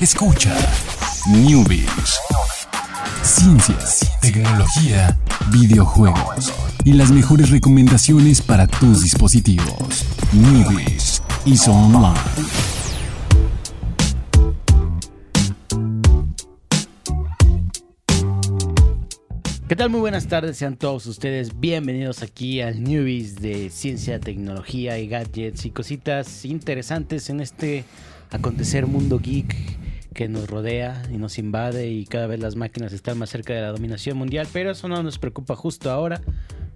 Escucha Newbies. Ciencias, tecnología, videojuegos y las mejores recomendaciones para tus dispositivos. Newbies y Online. ¿Qué tal? Muy buenas tardes, sean todos ustedes bienvenidos aquí al Newbies de Ciencia, Tecnología y Gadgets y cositas interesantes en este acontecer mundo geek que nos rodea y nos invade y cada vez las máquinas están más cerca de la dominación mundial, pero eso no nos preocupa justo ahora.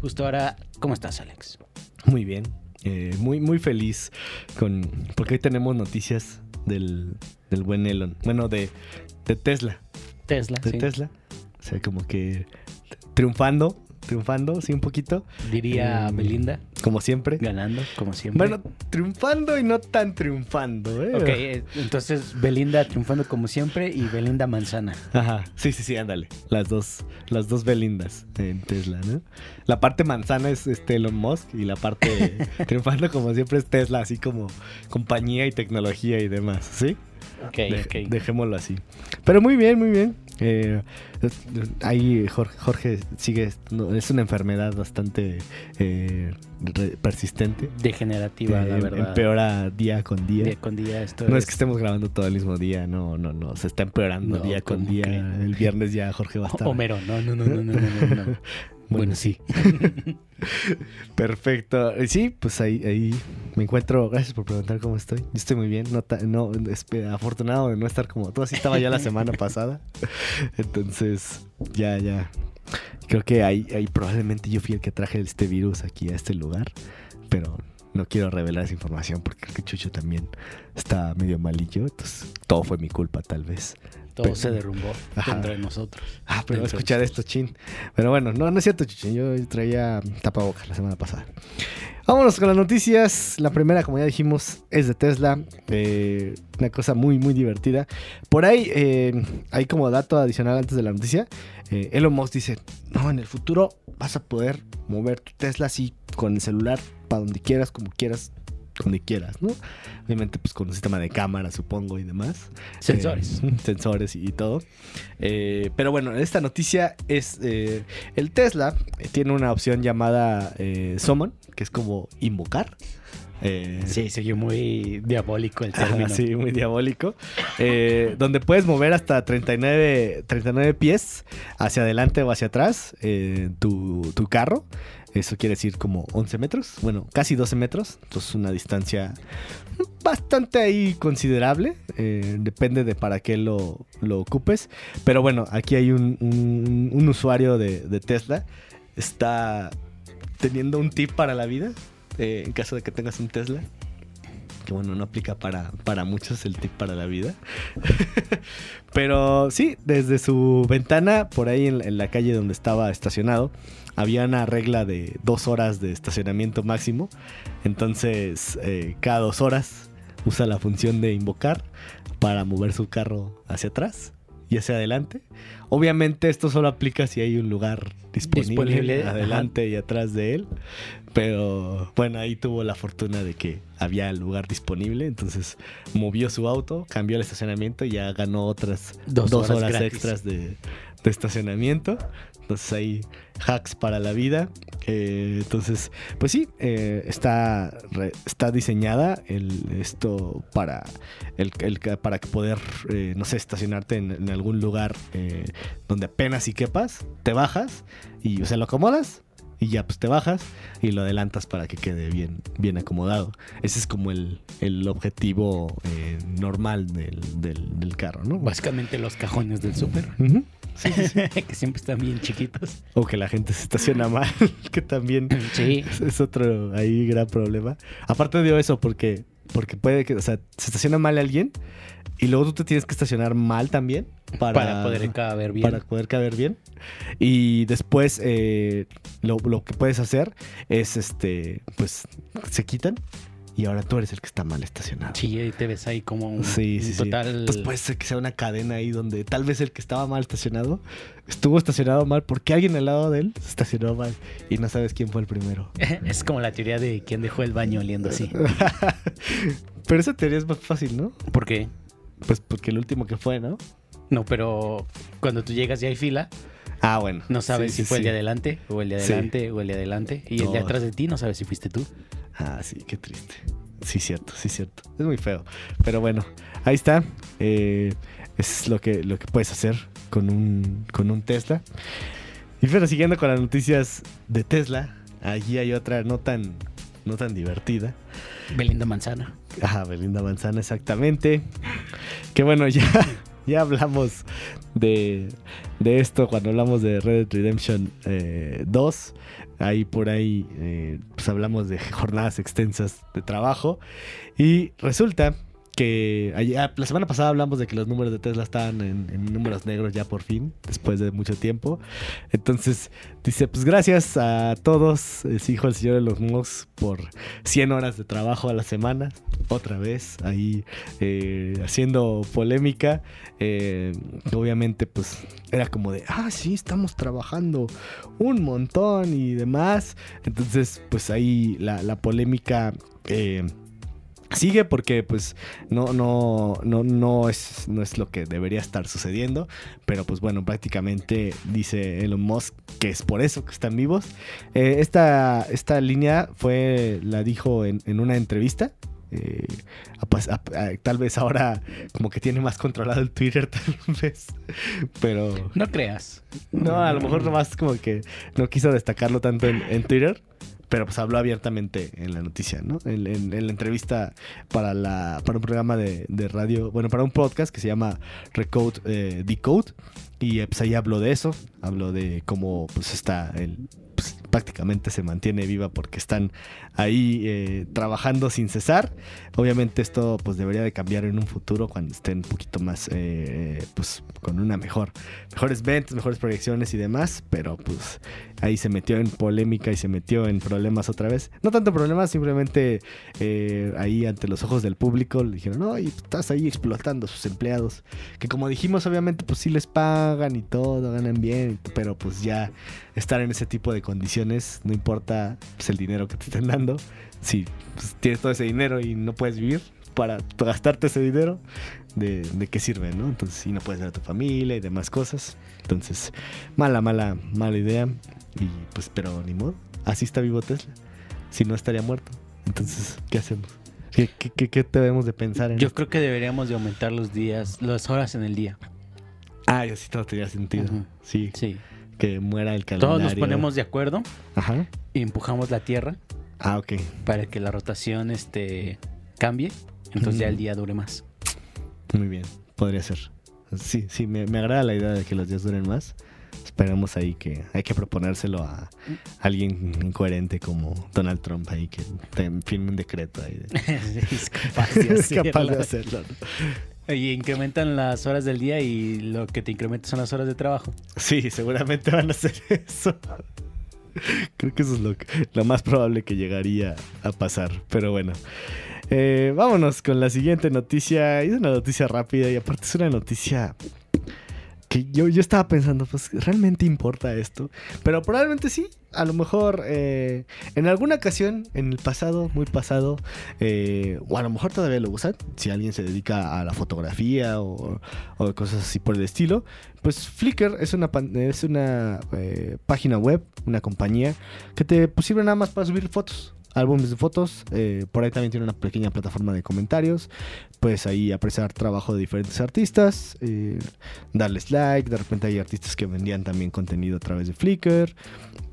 Justo ahora, ¿cómo estás, Alex? Muy bien, eh, muy, muy feliz con porque hoy tenemos noticias del, del buen Elon, bueno, de, de Tesla, Tesla, de sí. Tesla, o sea, como que triunfando, triunfando, sí, un poquito, Diría Eh, Belinda, como siempre. ganando, como siempre. Bueno, triunfando y no tan triunfando, ¿eh? Ok, eh, entonces Belinda triunfando como siempre y Belinda Manzana. Ajá, sí, sí, sí, ándale. Las dos, las dos Belindas en Tesla, ¿no? La parte manzana es este Elon Musk y la parte triunfando como siempre es Tesla, así como compañía y tecnología y demás, ¿sí? Ok, Dej- ok. Dejémoslo así. Pero muy bien, muy bien. Eh, ahí Jorge, Jorge sigue, no, es una enfermedad bastante eh, persistente. Degenerativa, la Eh, verdad. Empeora día con día. Día con día esto No es que estemos grabando todo el mismo día, no, no, no. Se está empeorando No, día con ¿cómo día. El viernes ya Jorge va a estar. Homero, no, no, no, no, no, no, no, no. Bueno, sí. Perfecto. Y Sí, pues ahí, ahí me encuentro. Gracias por preguntar cómo estoy. Yo estoy muy bien. No, no, espe- afortunado de no estar como tú. Así estaba ya la semana pasada. Entonces, ya, ya. Creo que ahí, ahí probablemente yo fui el que traje este virus aquí a este lugar. Pero no quiero revelar esa información porque creo que Chucho también está medio malillo. Entonces, todo fue mi culpa, tal vez. Todo Pero- se derrumbó Ajá. dentro de nosotros. Ah, pero de escuchar esto, chin. Pero bueno, no, no es cierto, Chuchín. Yo traía tapabocas la semana pasada. Vámonos con las noticias. La primera, como ya dijimos, es de Tesla. Eh, una cosa muy, muy divertida. Por ahí, eh, hay como dato adicional antes de la noticia. eh, Elon Musk dice, no, en el futuro vas a poder mover tu Tesla así con el celular para donde quieras, como quieras, donde quieras, ¿no? Obviamente, pues con un sistema de cámara, supongo, y demás. Sensores. Eh, sensores y, y todo. Eh, pero bueno, esta noticia es... eh, el Tesla tiene una opción llamada Summon, que es como invocar. Sí, siguió muy diabólico el término. sí, muy diabólico. Donde puedes mover hasta 39, 39 pies hacia adelante o hacia atrás tu, tu carro. Eso quiere decir como 11 metros, bueno, casi 12 metros. Entonces una distancia bastante ahí considerable. eh, depende de para qué lo, lo ocupes. Pero bueno, aquí hay un, un- usuario de, de Tesla. Está teniendo un tip para la vida. eh, en caso de que tengas un Tesla bueno, no aplica para, para muchos el tip para la vida. Pero sí, desde su ventana, por ahí en, en la calle donde estaba estacionado, había una regla de dos horas de estacionamiento máximo. Entonces, eh, cada dos horas usa la función de invocar para mover su carro hacia atrás y hacia adelante. Obviamente esto solo aplica si hay un lugar disponible, Disponible, adelante y atrás de él. Pero bueno, ahí tuvo la fortuna de que había lugar disponible. Entonces movió su auto, cambió el estacionamiento y ya ganó otras Dos dos, horas horas, extras de, de estacionamiento. Entonces ahí hacks para la vida. Eh, entonces, pues sí, eh, está, re- está diseñada el, esto para, el, el para poder, eh, no sé, estacionarte en, en algún lugar eh, donde apenas si quepas, te bajas y o sea, lo acomodas y ya pues te bajas y lo adelantas para que quede bien, bien acomodado. Ese es como el, el objetivo normal del, del- del carro, ¿no? Básicamente los cajones del súper. Que siempre están bien chiquitos. O que la gente se estaciona mal, que también Sí. es, es otro ahí gran problema. Aparte de eso, porque, porque puede que, o sea, se estaciona mal alguien y luego tú te tienes que estacionar mal también para, Para, poder caber bien. para poder caber bien. Y después eh, lo, lo que puedes hacer es, este, pues, se quitan y ahora tú eres el que está mal estacionado. Sí, ahí te ves ahí como un, Sí, un sí, sí. total. Entonces puede ser que sea una cadena ahí donde tal vez el que estaba mal estacionado estuvo estacionado mal porque alguien al lado de él se estacionó mal y no sabes quién fue el primero. Es como la teoría de quién dejó el baño oliendo así. Pero esa teoría es más fácil, ¿no? ¿Por qué? Pues porque el último que fue, ¿no? No, pero cuando tú llegas y hay fila, Ah, bueno. no sabes Sí, si fue el de adelante, o el de adelante, o el de adelante. Y el de atrás de ti no sabes si fuiste tú. Ah, sí, qué triste. Sí, cierto, sí, cierto. Es muy feo. Pero bueno, ahí está. Eh, es lo que, lo que puedes hacer con un, con un Tesla. Y pero siguiendo con las noticias de Tesla, allí hay otra no tan, no tan divertida. Belinda Manzana. Ajá, Belinda Manzana, exactamente. Que bueno, ya, ya hablamos de, de esto cuando hablamos de Red Dead Redemption eh, 2. Ahí por ahí eh, pues hablamos de jornadas extensas de trabajo. Y resulta que allá- la semana pasada hablamos de que los números de Tesla estaban en, en números negros ya por fin, después de mucho tiempo. Entonces dice, pues gracias a todos, sí, hijo el señor Elon Musk, por 100 horas de trabajo a la semana. Otra vez ahí eh, haciendo polémica. Eh, obviamente pues era como de, ah, sí, estamos trabajando un montón y demás. Entonces pues ahí la, la polémica... eh, Sigue porque pues no, no, no, no, es, no es lo que debería estar sucediendo. Pero pues bueno, prácticamente dice Elon Musk que es por eso que están vivos. Eh, esta, esta línea fue, la dijo en, en una entrevista. Eh, a pas- a- a- tal vez ahora como que tiene más controlado el Twitter, tal vez. Pero No creas. no, a lo mejor nomás como que no quiso destacarlo tanto en, en Twitter, pero pues habló abiertamente en la noticia, ¿no? En, la entrevista para, la, para un programa de, de radio, bueno, para un podcast que se llama Recode eh, Decode, y eh, pues ahí habló de eso, habló de cómo pues está el... pues, prácticamente se mantiene viva porque están ahí eh, trabajando sin cesar. Obviamente esto pues debería de cambiar en un futuro cuando estén un poquito más eh, pues con una mejor mejores ventas, mejores proyecciones y demás, pero pues ahí se metió en polémica y se metió en problemas otra vez. No tanto problemas, simplemente eh, ahí ante los ojos del público le dijeron, no, y estás ahí explotando a sus empleados, que como dijimos, obviamente pues sí les pagan y todo, ganan bien, pero pues ya estar en ese tipo de condiciones, no importa pues, el dinero que te estén dando, si pues, tienes todo ese dinero y no puedes vivir para gastarte ese dinero, de, de qué sirve, ¿no? Entonces, si no puedes ver a tu familia y demás cosas. Entonces, mala, mala, mala idea. Y pues, pero ni modo. Así está vivo Tesla. Si no, estaría muerto. Entonces, ¿qué hacemos? ¿Qué, qué, qué- qué debemos de pensar en Yo esto? creo que deberíamos de aumentar los días, las horas en el día. Ah, así todo tenía sentido. Sí, Sí. Que muera el calendario. Todos nos ponemos de acuerdo Ajá. y empujamos la Tierra Ah, ok. para que la rotación este, cambie. Entonces ya el Ujú. día dure más. Muy bien. Podría ser. Sí, sí, me, me agrada la idea de que los días duren más. Esperemos ahí que hay que proponérselo a alguien incoherente como Donald Trump ahí que te firme un decreto ahí. de- es capaz de es capaz de hacerlo. Y incrementan las horas del día y lo que te incrementa son las horas de trabajo. Sí, seguramente van a hacer eso. Creo que eso es lo más probable que llegaría a pasar. Pero bueno. Eh, vámonos con la siguiente noticia. Es una noticia rápida y aparte es una noticia yo, yo estaba pensando, pues, ¿realmente importa esto? Pero probablemente sí. A lo mejor eh, en alguna ocasión, en el pasado, muy pasado, eh, o a lo mejor todavía lo usan, si alguien se dedica a la fotografía o, cosas así por el estilo, pues Flickr es una, es una eh, página web, una compañía que te pues, sirve nada más para subir fotos. Álbumes de fotos, eh, por ahí también tiene una pequeña plataforma de comentarios. Puedes ahí apreciar trabajo de diferentes artistas, eh, darles like. De repente hay artistas que vendían también contenido a través de Flickr.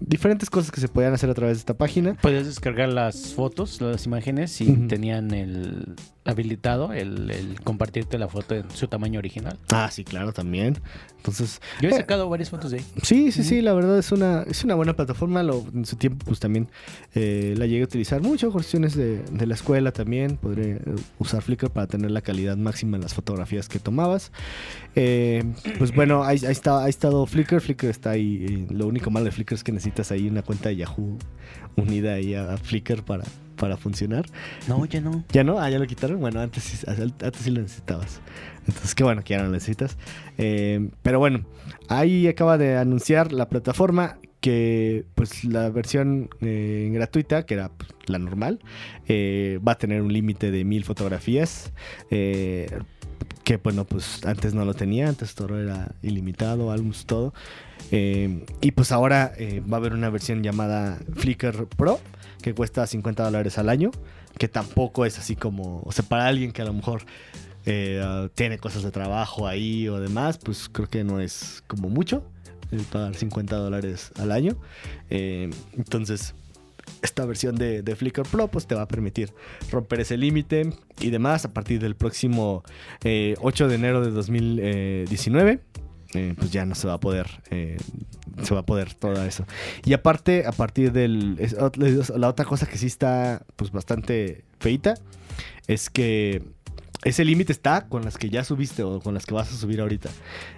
Diferentes cosas que se podían hacer a través de esta página. Puedes descargar las fotos, las imágenes Ujú. tenían el habilitado el, el compartirte la foto en su tamaño original. Ah, sí, claro, también. Entonces, Yo he Eh. sacado varias fotos de ahí. Sí, sí, sí, la verdad es una, es una buena plataforma. Lo, en su tiempo, pues también eh, la llegué utilizar mucho. Cuestiones de, de la escuela también. Podré eh, usar Flickr para tener la calidad máxima en las fotografías que tomabas. Eh, pues bueno, ahí, ahí está, ha estado Flickr. Flickr está ahí. lo único malo de Flickr es que necesitas ahí una cuenta de Yahoo unida ahí a, a Flickr para, para funcionar. No, ya no. ¿Ya no? Ah, ya lo quitaron. Bueno, antes, sí- antes sí lo necesitabas. Entonces, qué bueno que ya no lo necesitas. Eh, pero bueno, ahí acaba de anunciar la plataforma que pues la versión eh, gratuita, que era pues, la normal, eh, va a tener un límite de mil fotografías. eh, que bueno, pues antes no lo tenía, antes todo era ilimitado, álbumes, todo. Y pues ahora va a haber una versión llamada Flickr Pro que cuesta 50 dólares al año, que tampoco es así como, o sea, para alguien que a lo mejor tiene cosas de trabajo ahí o demás, pues creo que no es como mucho pagar 50 dólares al año. Eh, entonces, esta versión de, de, Flickr Pro pues te va a permitir romper ese límite y demás a partir del próximo eh, 8 de enero de 2019. Eh, pues ya no se va a poder eh, se va a poder todo eso y aparte a partir del la otra cosa que sí está pues bastante feita es que ese límite está con las que ya subiste o con las que vas a subir ahorita.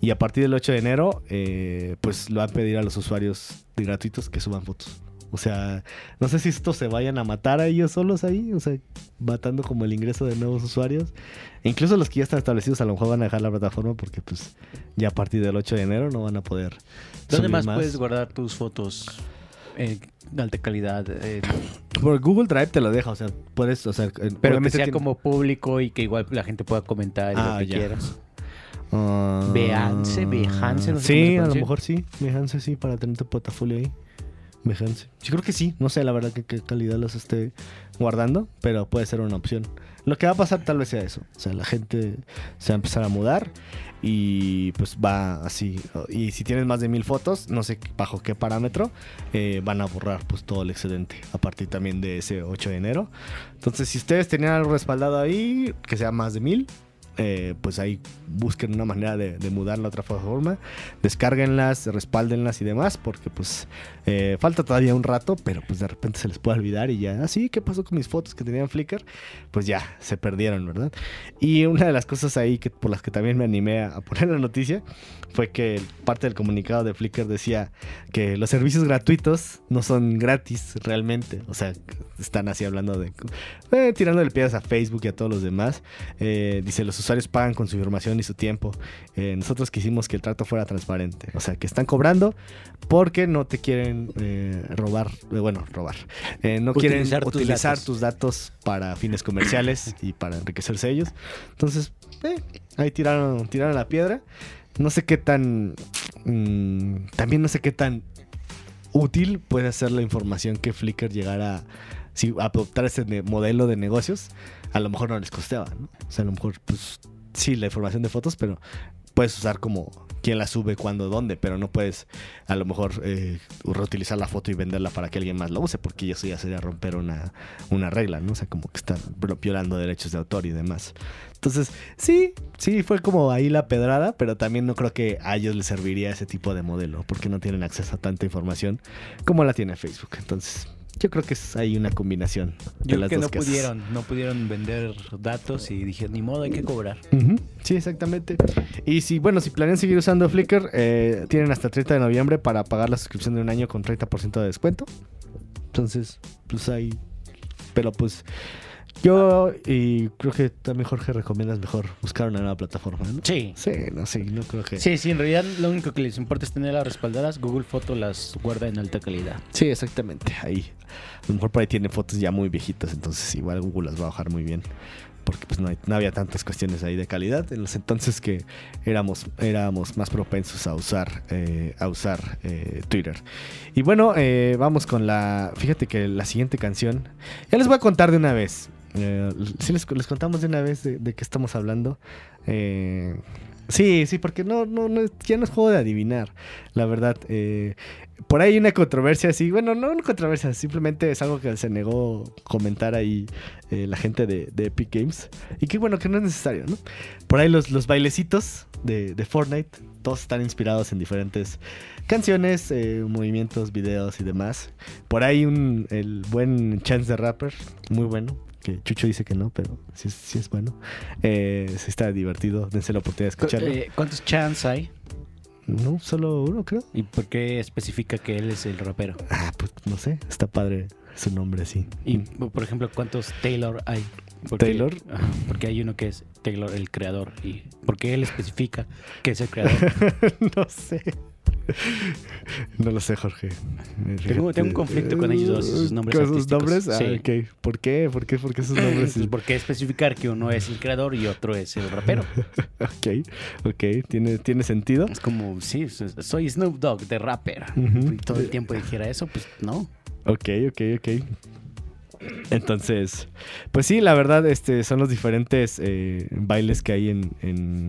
Y a partir del 8 de enero, eh, pues lo van a pedir a los usuarios gratuitos que suban fotos. O sea, no sé si estos se vayan a matar a ellos solos ahí, o sea, matando como el ingreso de nuevos usuarios. E incluso los que ya están establecidos a lo mejor van a dejar la plataforma porque pues ya a partir del 8 de enero no van a poder. ¿Dónde más, más, puedes guardar tus fotos? Eh, de alta calidad. Eh. Por Google Drive te lo deja, o sea, puedes, o sea, pero que sea tiene... como público y que igual la gente pueda comentar ah, lo que ya. quieras. Uh, Behance, Behance, no sé Sí, a lo mejor sí, Behance sí, para tener tu portafolio ahí. Behance. Yo creo que sí, no sé la verdad que qué calidad los esté guardando, pero puede ser una opción. Lo que va a pasar tal vez sea eso, o sea, la gente se va a empezar a mudar y pues va así. Y si tienes más de mil fotos, no sé bajo qué parámetro, eh, van a borrar pues todo el excedente a partir también de ese 8 de enero. Entonces, si ustedes tenían algo respaldado ahí, que sea más de mil, eh, pues ahí busquen una manera de, de mudar la otra plataforma, descárguenlas, respáldenlas y demás, porque pues eh, falta todavía un rato, pero pues de repente se les puede olvidar y ya, así, ¿qué pasó con mis fotos que tenían Flickr? Pues ya, se perdieron, ¿verdad? Y una de las cosas ahí que, por las que también me animé a, a poner la noticia fue que parte del comunicado de Flickr decía que los servicios gratuitos no son gratis realmente, o sea, están así hablando de, eh, tirando piedras a Facebook y a todos los demás, eh, dice los usuarios pagan con su información y su tiempo. Eh, nosotros quisimos que el trato fuera transparente. O sea, que están cobrando porque no te quieren eh, robar, eh, bueno, robar. Eh, no quieren tus utilizar datos. tus datos para fines comerciales y para enriquecerse ellos. Entonces, ahí tiraron, tiraron la piedra. No sé qué tan... Mmm, también no sé qué tan útil puede ser la información que Flickr llegara si adoptar ese modelo de negocios, a lo mejor no les costeaba, ¿no? O sea, a lo mejor, pues sí, la información de fotos, pero puedes usar como quién la sube, cuándo, dónde, pero no puedes a lo mejor eh, reutilizar la foto y venderla para que alguien más la use, porque eso ya sería romper una, una regla, ¿no? O sea, como que están violando derechos de autor y demás. Entonces, sí, sí, fue como ahí la pedrada, pero también no creo que a ellos les serviría ese tipo de modelo, porque no tienen acceso a tanta información como la tiene Facebook. Entonces, yo creo que es ahí una combinación. De Yo las creo que dos no pudieron, no pudieron vender datos y dije, ni modo, hay que cobrar. Uh -huh. Sí, exactamente. Y si, bueno, si planean seguir usando Flickr, eh, tienen hasta el 30 de noviembre para pagar la suscripción de un año con 30% de descuento. Entonces, pues ahí. Pero pues. Yo y creo que también Jorge recomiendas mejor buscar una nueva plataforma, ¿no? Sí. Sí, no, sí, no creo que... Sí, sí, en realidad lo único que les importa es tenerlas respaldadas. Google Foto las guarda en alta calidad. Sí, exactamente, ahí. A lo mejor por ahí tiene fotos ya muy viejitas, entonces igual Google las va a bajar muy bien. Porque pues no, hay, no había tantas cuestiones ahí de calidad en los entonces que éramos, éramos más propensos a usar, eh, a usar eh, Twitter. Y bueno, eh, vamos con la... Fíjate que la siguiente canción... Ya les voy a contar de una vez. Eh, sí les, contamos de una vez de, qué estamos hablando. Eh, sí, sí, porque no, ya no es juego de adivinar, la verdad. Eh, por ahí hay una controversia así, bueno, no una controversia, simplemente es algo que se negó comentar ahí eh, la gente de, Epic Games. Y que bueno, que no es necesario, ¿no? Por ahí los, los bailecitos de, Fortnite, todos están inspirados en diferentes canciones, movimientos, videos y demás. Por ahí un, el buen Chance the Rapper, muy bueno que Chucho dice que no, pero sí, sí es bueno. Eh, sí está divertido, dense la oportunidad de escucharlo. Eh, ¿Cuántos chants hay? No, solo uno, creo. ¿Y por qué especifica que él es el rapero? Ah, pues no sé, está padre su nombre así. Y, por ejemplo, ¿cuántos Taylor hay? Porque, ¿Taylor? Porque hay uno que es Taylor, el creador. ¿Y por qué él especifica que es el creador? no sé. No lo sé, Jorge. Tengo, tengo un conflicto con ellos dos sus nombres ¿Con sus nombres? Ah, Sí. ¿Por qué? ¿Por qué? ¿Por qué esos nombres? Pues, ¿Por qué especificar que uno es el creador y otro es el rapero? ok, ok. ¿Tiene, tiene sentido. Es como, sí, soy Snoop Dogg de rapper. Y todo el tiempo dijera eso, pues no. Ok, ok, ok. Entonces, pues sí, la verdad, este, son los diferentes eh, bailes que hay en, en,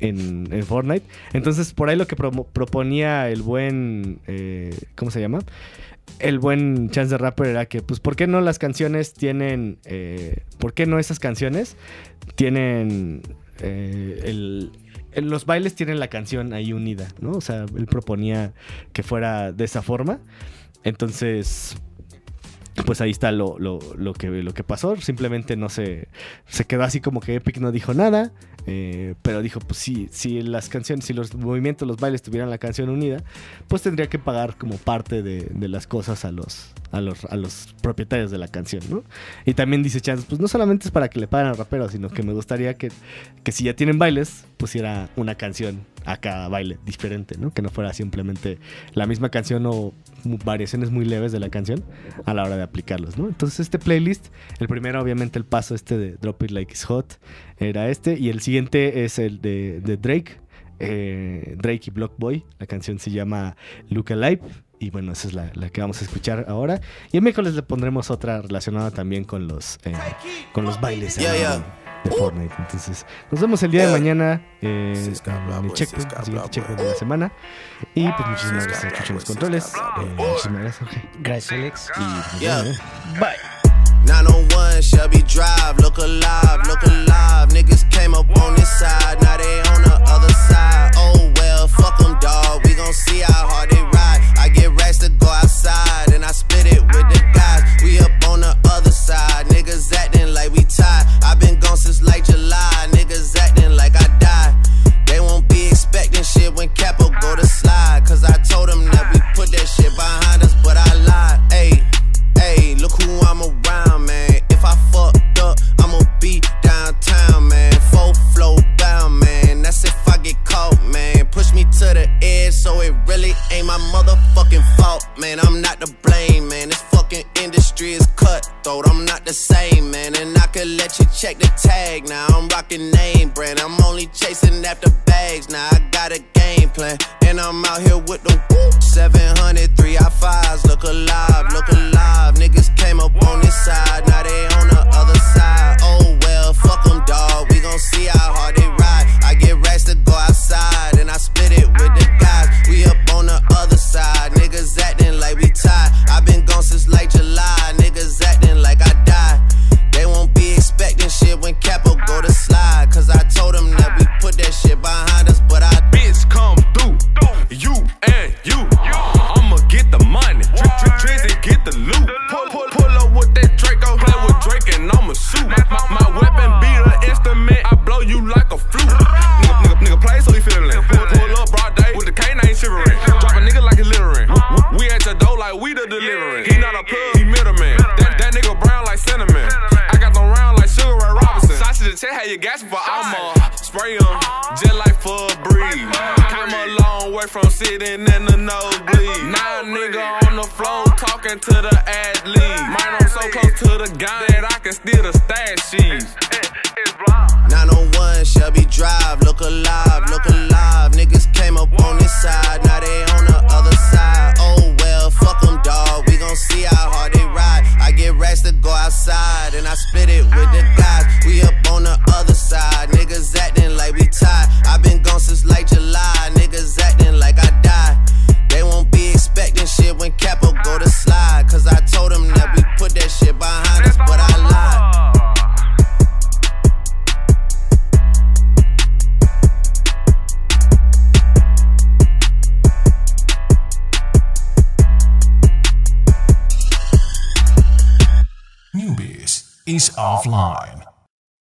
en- Fortnite. Entonces, por ahí lo que proponía el buen, eh, ¿cómo se llama? El buen Chance the Rapper era que, pues, ¿por qué no las canciones tienen, eh, ¿por qué no esas canciones tienen eh, el... Los bailes tienen la canción ahí unida, ¿no? O sea, él proponía que fuera de esa forma. Entonces, pues ahí está lo, lo- lo que, lo que pasó. Simplemente no se, se quedó así como que Epic no dijo nada. Eh, pero dijo, pues sí, si las canciones, si los movimientos, los bailes tuvieran la canción unida, pues tendría que pagar como parte de, de las cosas a los, a los, a los propietarios de la canción, ¿no? Y también dice Chance, pues no solamente es para que le paguen al rapero, sino que me gustaría que, que si ya tienen bailes, pusiera una canción a cada baile diferente, ¿no? Que no fuera simplemente la misma canción o variaciones muy leves de la canción a la hora de aplicarlos, ¿no? Entonces este playlist, el primero obviamente el paso este de Drop It Like It's Hot era este y el siguiente es el de, de Drake, eh, Drake y Block Boy, la canción se llama Look Alive y bueno, esa es la, la que vamos a escuchar ahora y el miércoles le pondremos otra relacionada también con los, eh, con los bailes Yeah, yeah. de Fortnite. Entonces, nos vemos el día de Yeah. mañana eh, en el boy, checkpoint, el siguiente blah, checkpoint de la semana. Y pues muchísimas gracias a blah, Chucho en los boy, controles. Eh, muchísimas gracias, Jorge. Gracias, Alex. Y nos Yeah. ¿eh? Bye. 901 Shelby Drive, look alive, look alive. Niggas came up on this side, now they on the other side. Oh well, fuck them, dawg. We gon' see how hard they ride. I get racks to go outside, and I split it with the sitting in the nosebleed. Now nigga on the floor talking to the athlete. Man, I'm so close to the gun that I can steal the stash sheets. 901 Shelby Drive, look alive, look alive. Niggas came up on this side, now they